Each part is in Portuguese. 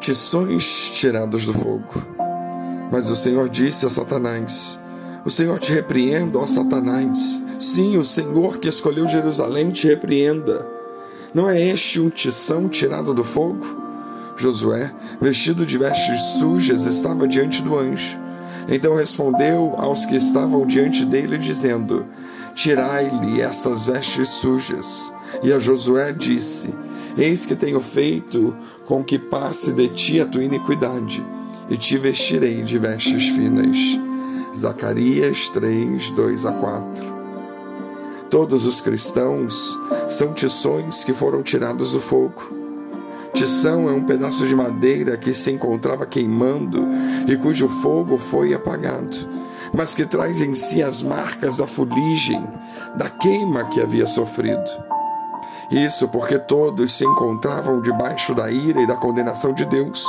tições tirados do fogo. Mas o Senhor disse a Satanás: O Senhor te repreenda, ó Satanás. Sim, o Senhor que escolheu Jerusalém te repreenda. Não é este um tição tirado do fogo? Josué, vestido de vestes sujas, estava diante do anjo. Então respondeu aos que estavam diante dele, dizendo: Tirai-lhe estas vestes sujas. E a Josué disse: Eis que tenho feito com que passe de ti a tua iniquidade, e te vestirei de vestes finas. Zacarias 3, 2 a 4. Todos os cristãos são tições que foram tirados do fogo. Tição é um pedaço de madeira que se encontrava queimando e cujo fogo foi apagado, mas que traz em si as marcas da fuligem, da queima que havia sofrido. Isso porque todos se encontravam debaixo da ira e da condenação de Deus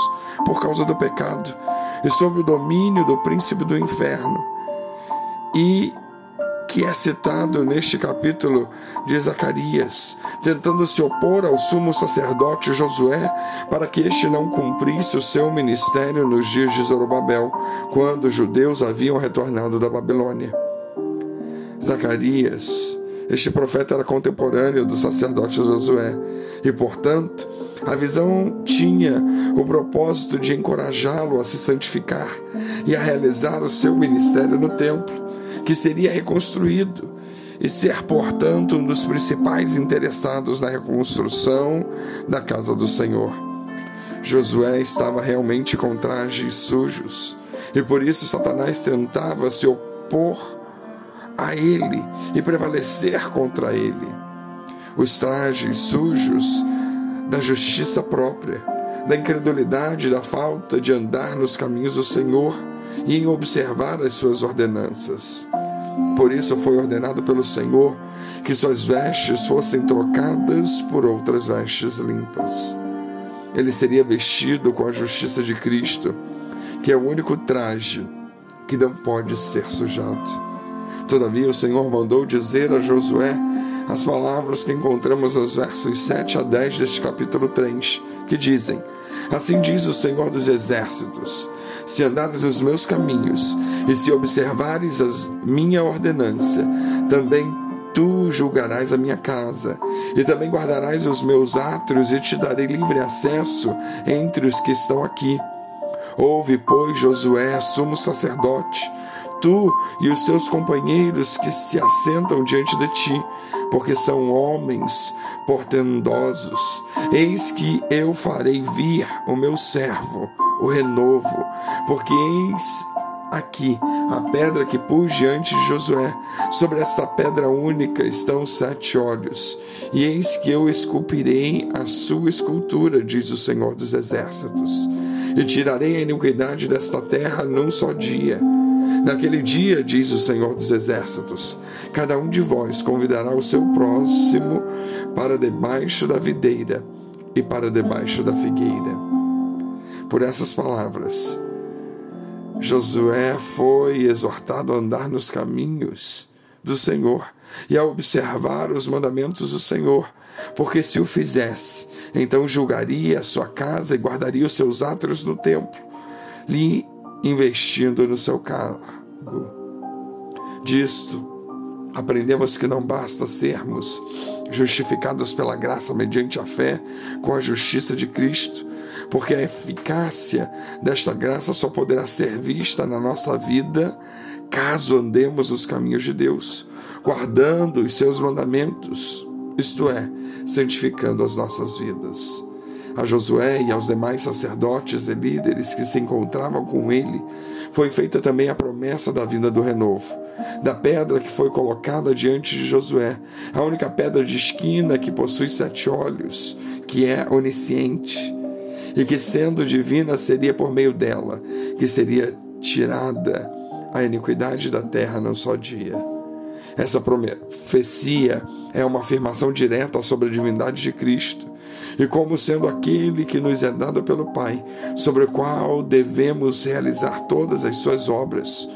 por causa do pecado e sob o domínio do príncipe do inferno. E que é citado neste capítulo de Zacarias, tentando se opor ao sumo sacerdote Josué para que este não cumprisse o seu ministério nos dias de Zorobabel, quando os judeus haviam retornado da Babilônia. Zacarias, este profeta era contemporâneo do sacerdote Josué e, portanto, a visão tinha o propósito de encorajá-lo a se santificar e a realizar o seu ministério no templo que seria reconstruído e ser, portanto, um dos principais interessados na reconstrução da casa do Senhor. Josué estava realmente com trajes sujos e por isso Satanás tentava se opor a ele e prevalecer contra ele. Os trajes sujos da justiça própria, da incredulidade, da falta de andar nos caminhos do Senhor e em observar as suas ordenanças. Por isso foi ordenado pelo Senhor que suas vestes fossem trocadas por outras vestes limpas. Ele seria vestido com a justiça de Cristo, que é o único traje que não pode ser sujado. Todavia, o Senhor mandou dizer a Josué as palavras que encontramos nos versos 7 a 10 deste capítulo 3, que dizem: Assim diz o Senhor dos Exércitos: se andares os meus caminhos e se observares a minha ordenança, também tu julgarás a minha casa, e também guardarás os meus átrios, e te darei livre acesso entre os que estão aqui. Ouve, pois, Josué, sumo sacerdote, tu e os teus companheiros que se assentam diante de ti, porque são homens portendosos. Eis que eu farei vir o meu servo, o renovo, porque eis aqui a pedra que pus diante de Josué. Sobre esta pedra única estão sete olhos, e eis que eu esculpirei a sua escultura, diz o Senhor dos Exércitos, e tirarei a iniquidade desta terra num só dia. Naquele dia, diz o Senhor dos Exércitos, cada um de vós convidará o seu próximo para debaixo da videira e para debaixo da figueira. Por essas palavras, Josué foi exortado a andar nos caminhos do Senhor e a observar os mandamentos do Senhor, porque se o fizesse, então julgaria a sua casa e guardaria os seus atos no templo, lhe investindo no seu cargo. Disto, aprendemos que não basta sermos justificados pela graça mediante a fé com a justiça de Cristo, porque a eficácia desta graça só poderá ser vista na nossa vida caso andemos nos caminhos de Deus, guardando os seus mandamentos, isto é, santificando as nossas vidas. A Josué e aos demais sacerdotes e líderes que se encontravam com ele, foi feita também a promessa da vinda do renovo, da pedra que foi colocada diante de Josué, a única pedra de esquina que possui sete olhos, que é onisciente e que, sendo divina, seria por meio dela que seria tirada a iniquidade da terra num só dia. Essa profecia é uma afirmação direta sobre a divindade de Cristo e como sendo aquele que nos é dado pelo Pai, sobre o qual devemos realizar todas as suas obras,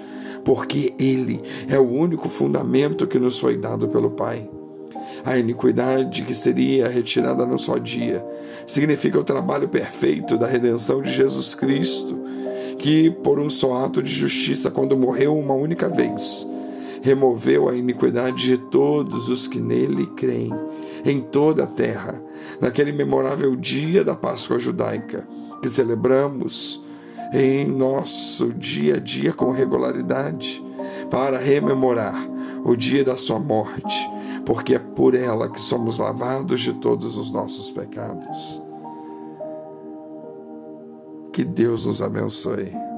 porque Ele é o único fundamento que nos foi dado pelo Pai. A iniquidade que seria retirada num só dia significa o trabalho perfeito da redenção de Jesus Cristo, que, por um só ato de justiça, quando morreu uma única vez, removeu a iniquidade de todos os que nele creem, em toda a terra, naquele memorável dia da Páscoa judaica, que celebramos em nosso dia a dia com regularidade, para rememorar o dia da sua morte, porque é por ela que somos lavados de todos os nossos pecados. Que Deus nos abençoe.